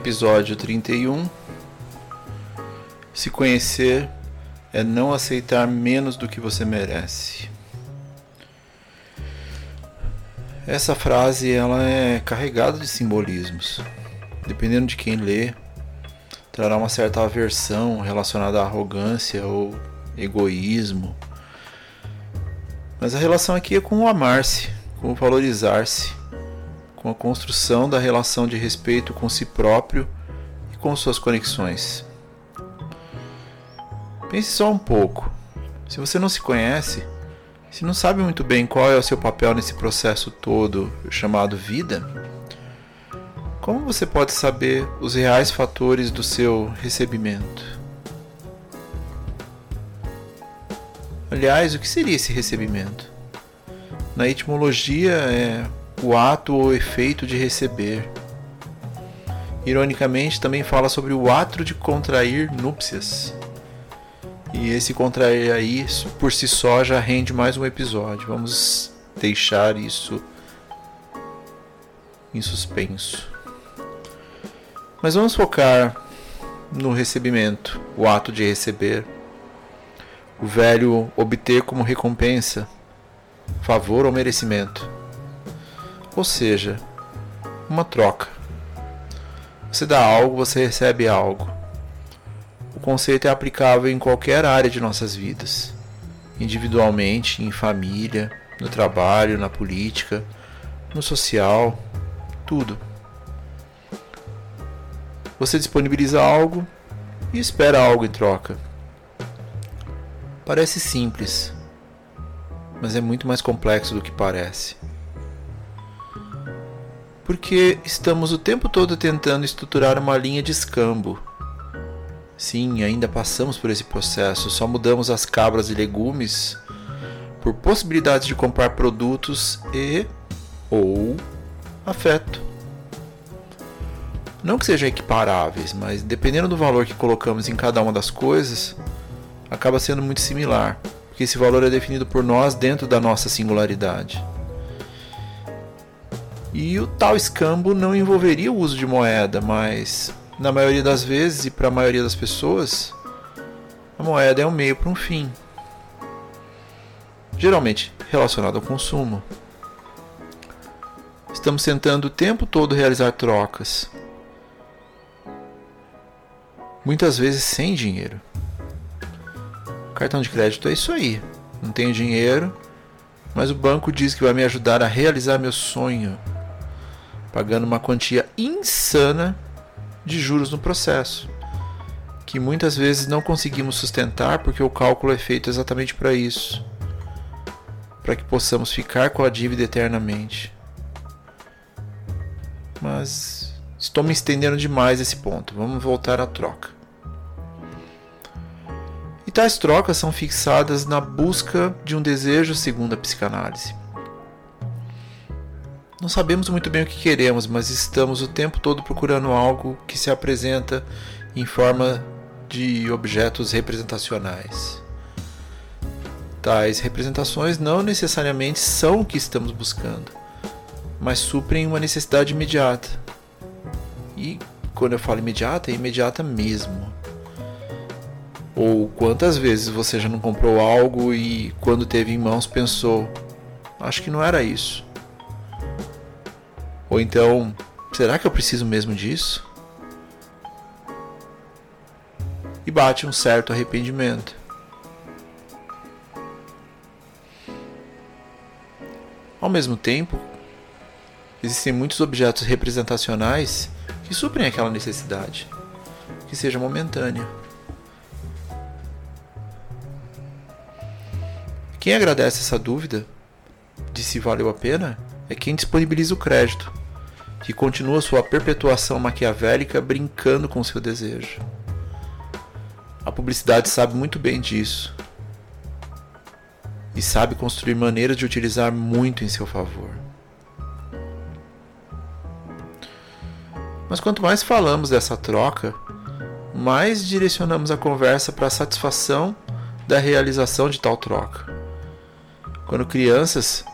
Episódio 31 Se conhecer é não aceitar menos do que você merece. Essa frase ela é carregada de simbolismos. Dependendo de quem lê, trará uma certa aversão relacionada à arrogância ou egoísmo. Mas a relação aqui é com o amar-se, com o valorizar-se, com a construção da relação de respeito com si próprio e com suas conexões. Pense só um pouco. Se você não se conhece, se não sabe muito bem qual é o seu papel nesse processo todo chamado vida, como você pode saber os reais fatores do seu recebimento? Aliás, o que seria esse recebimento? Na etimologia é o ato ou efeito de receber. Ironicamente, também fala sobre o ato de contrair núpcias. E esse contrair aí, por si só, já rende mais um episódio. Vamos deixar isso em suspenso. Mas vamos focar no recebimento, o ato de receber. O velho obter como recompensa, favor ou merecimento. Ou seja, uma troca. Você dá algo, você recebe algo. O conceito é aplicável em qualquer área de nossas vidas, individualmente, em família, no trabalho, na política, no social, tudo. Você disponibiliza algo e espera algo em troca. Parece simples, mas é muito mais complexo do que parece. Porque estamos o tempo todo tentando estruturar uma linha de escambo Sim, ainda passamos por esse processo, só mudamos as cabras e legumes por possibilidades de comprar produtos e ou afeto. Não que sejam equiparáveis, mas dependendo do valor que colocamos em cada uma das coisas, acaba sendo muito similar, porque esse valor é definido por nós dentro da nossa singularidade. E o tal escambo não envolveria o uso de moeda, mas na maioria das vezes e para a maioria das pessoas, a moeda é um meio para um fim, geralmente relacionado ao consumo. Estamos tentando o tempo todo realizar trocas, muitas vezes sem dinheiro. Cartão de crédito é isso aí. Não tenho dinheiro, mas o banco diz que vai me ajudar a realizar meu sonho, pagando uma quantia insana de juros no processo, que muitas vezes não conseguimos sustentar porque o cálculo é feito exatamente para isso para que possamos ficar com a dívida eternamente. Mas estou me estendendo demais esse ponto. Vamos voltar à troca. E tais trocas são fixadas na busca de um desejo segundo a psicanálise. Não sabemos muito bem o que queremos, mas estamos o tempo todo procurando algo que se apresenta em forma de objetos representacionais. Tais representações não necessariamente são o que estamos buscando, mas suprem uma necessidade imediata. E quando eu falo imediata, é imediata mesmo. Ou quantas vezes você já não comprou algo e quando teve em mãos pensou: acho que não era isso. Ou então, será que eu preciso mesmo disso? E bate um certo arrependimento. Ao mesmo tempo, existem muitos objetos representacionais que suprem aquela necessidade, que seja momentânea. Quem agradece essa dúvida de se valeu a pena é quem disponibiliza o crédito que continua sua perpetuação maquiavélica brincando com seu desejo. A publicidade sabe muito bem disso e sabe construir maneiras de utilizar muito em seu favor. Mas quanto mais falamos dessa troca, mais direcionamos a conversa para a satisfação da realização de tal troca. Quando crianças,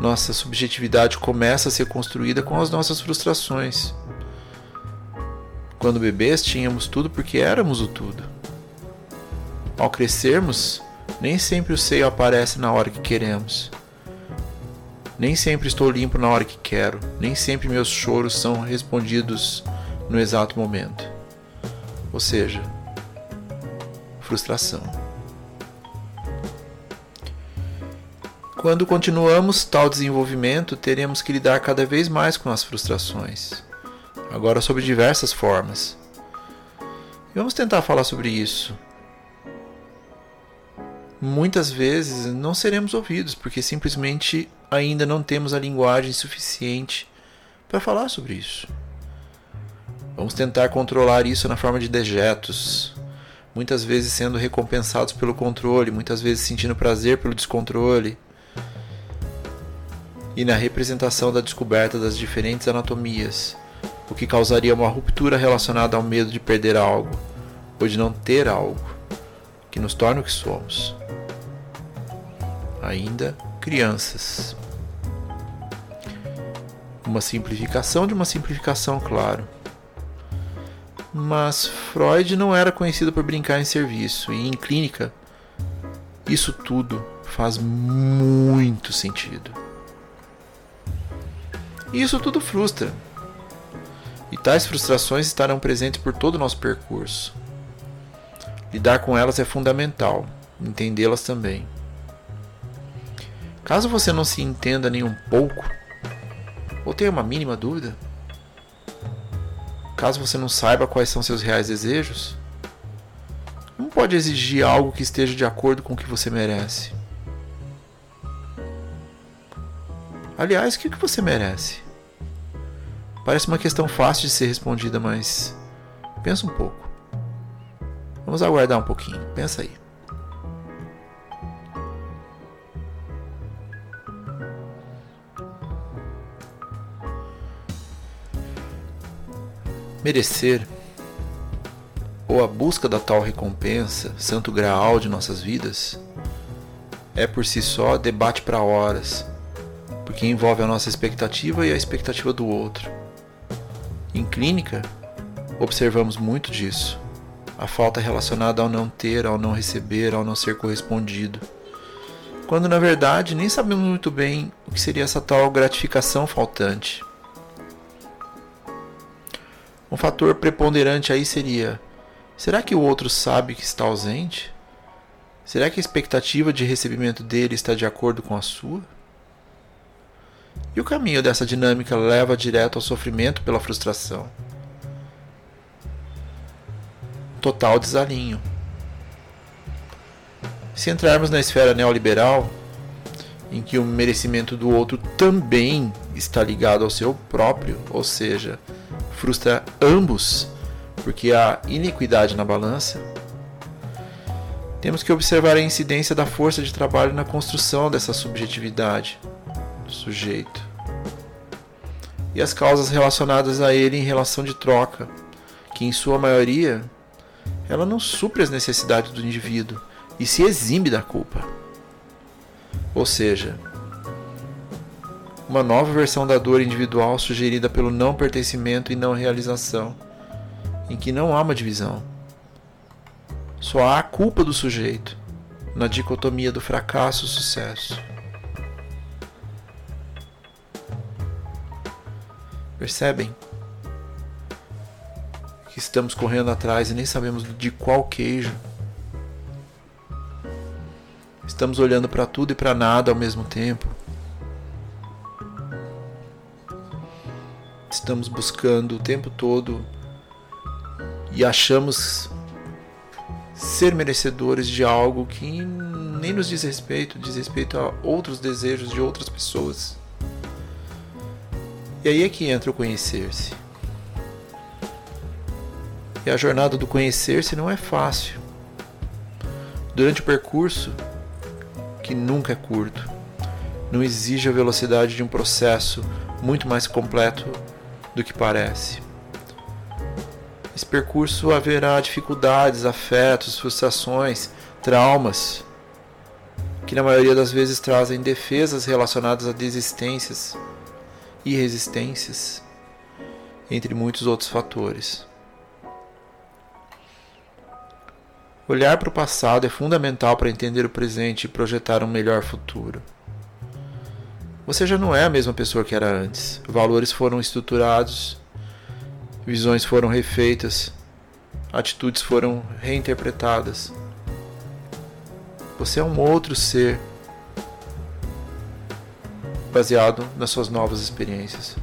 nossa subjetividade começa a ser construída com as nossas frustrações. Quando bebês, tínhamos tudo porque éramos o tudo. Ao crescermos, nem sempre o seio aparece na hora que queremos. Nem sempre estou limpo na hora que quero, nem sempre meus choros são respondidos no exato momento. Ou seja, frustração. Quando continuamos tal desenvolvimento, teremos que lidar cada vez mais com as frustrações, agora sob diversas formas. E vamos tentar falar sobre isso muitas vezes não seremos ouvidos porque simplesmente ainda não temos a linguagem suficiente para falar sobre isso. Vamos tentar controlar isso na forma de dejetos, muitas vezes sendo recompensados pelo controle, muitas vezes sentindo prazer pelo descontrole. E na representação da descoberta das diferentes anatomias, o que causaria uma ruptura relacionada ao medo de perder algo ou de não ter algo que nos torna o que somos ainda crianças. Uma simplificação de uma simplificação, claro. Mas Freud não era conhecido por brincar em serviço, e em clínica, isso tudo faz muito sentido. E isso tudo frustra. E tais frustrações estarão presentes por todo o nosso percurso. Lidar com elas é fundamental, entendê-las também. Caso você não se entenda nem um pouco, ou tenha uma mínima dúvida, caso você não saiba quais são seus reais desejos, não pode exigir algo que esteja de acordo com o que você merece. Aliás, o que você merece? Parece uma questão fácil de ser respondida, mas pensa um pouco. Vamos aguardar um pouquinho. Pensa aí. merecer ou a busca da tal recompensa, santo graal de nossas vidas, é por si só debate para horas, porque envolve a nossa expectativa e a expectativa do outro. Em clínica, observamos muito disso. A falta relacionada ao não ter, ao não receber, ao não ser correspondido. Quando na verdade nem sabemos muito bem o que seria essa tal gratificação faltante. Um fator preponderante aí seria: será que o outro sabe que está ausente? Será que a expectativa de recebimento dele está de acordo com a sua? E o caminho dessa dinâmica leva direto ao sofrimento pela frustração. Total desalinho. Se entrarmos na esfera neoliberal, em que o merecimento do outro também está ligado ao seu próprio, ou seja, frustra ambos, porque há iniquidade na balança. Temos que observar a incidência da força de trabalho na construção dessa subjetividade do sujeito e as causas relacionadas a ele em relação de troca, que em sua maioria ela não supre as necessidades do indivíduo e se exime da culpa. Ou seja, uma nova versão da dor individual sugerida pelo não pertencimento e não realização, em que não há uma divisão. Só há a culpa do sujeito, na dicotomia do fracasso e sucesso. Percebem? Que estamos correndo atrás e nem sabemos de qual queijo. Estamos olhando para tudo e para nada ao mesmo tempo. estamos buscando o tempo todo e achamos ser merecedores de algo que nem nos diz respeito, diz respeito a outros desejos de outras pessoas. E aí é que entra o conhecer-se. E a jornada do conhecer-se não é fácil. Durante o percurso, que nunca é curto, não exige a velocidade de um processo muito mais completo do que parece. Esse percurso haverá dificuldades, afetos, frustrações, traumas, que na maioria das vezes trazem defesas relacionadas a desistências e resistências, entre muitos outros fatores. Olhar para o passado é fundamental para entender o presente e projetar um melhor futuro. Você já não é a mesma pessoa que era antes. Valores foram estruturados, visões foram refeitas, atitudes foram reinterpretadas. Você é um outro ser baseado nas suas novas experiências.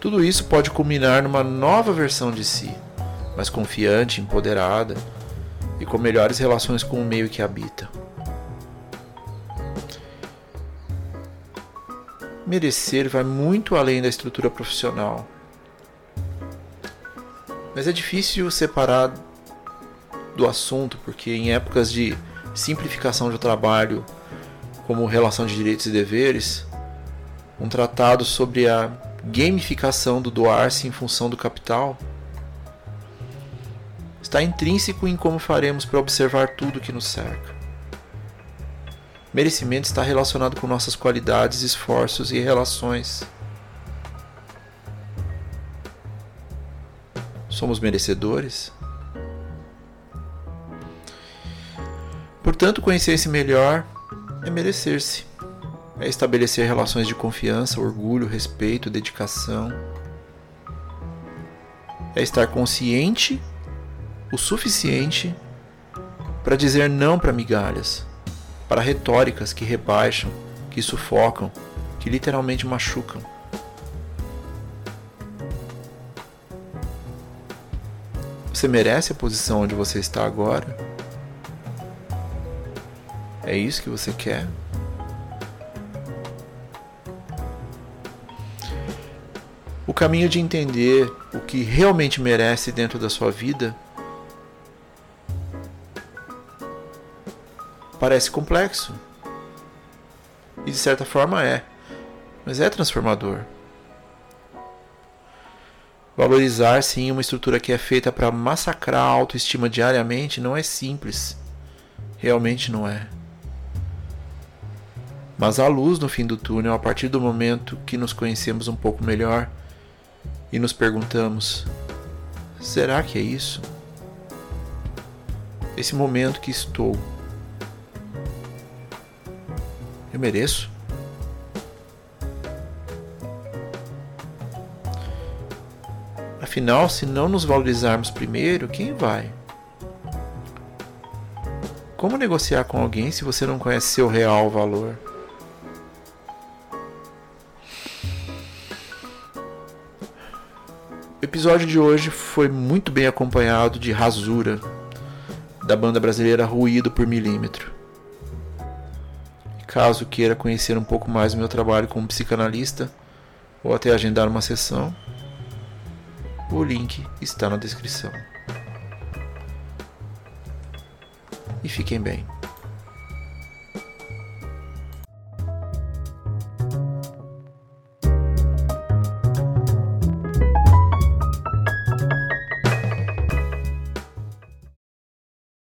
Tudo isso pode culminar numa nova versão de si, mais confiante, empoderada e com melhores relações com o meio que habita. Merecer vai muito além da estrutura profissional. Mas é difícil separar do assunto, porque em épocas de simplificação do trabalho, como relação de direitos e deveres, um tratado sobre a gamificação do doar-se em função do capital está intrínseco em como faremos para observar tudo que nos cerca. Merecimento está relacionado com nossas qualidades, esforços e relações. Somos merecedores? Portanto, conhecer-se melhor é merecer-se. É estabelecer relações de confiança, orgulho, respeito, dedicação. É estar consciente o suficiente para dizer não para migalhas, para retóricas que rebaixam, que sufocam, que literalmente machucam. Você merece a posição onde você está agora? É isso que você quer? O caminho de entender o que realmente merece dentro da sua vida Parece complexo. E de certa forma é. Mas é transformador. Valorizar sim uma estrutura que é feita para massacrar a autoestima diariamente não é simples. Realmente não é. Mas há luz no fim do túnel a partir do momento que nos conhecemos um pouco melhor e nos perguntamos: será que é isso? Esse momento que estou eu mereço. Afinal, se não nos valorizarmos primeiro, quem vai? Como negociar com alguém se você não conhece seu real valor? Episódio de hoje foi muito bem acompanhado de Rasura, da banda brasileira Ruído por Milímetro. Caso queira conhecer um pouco mais do meu trabalho como psicanalista ou até agendar uma sessão, o link está na descrição. E fiquem bem.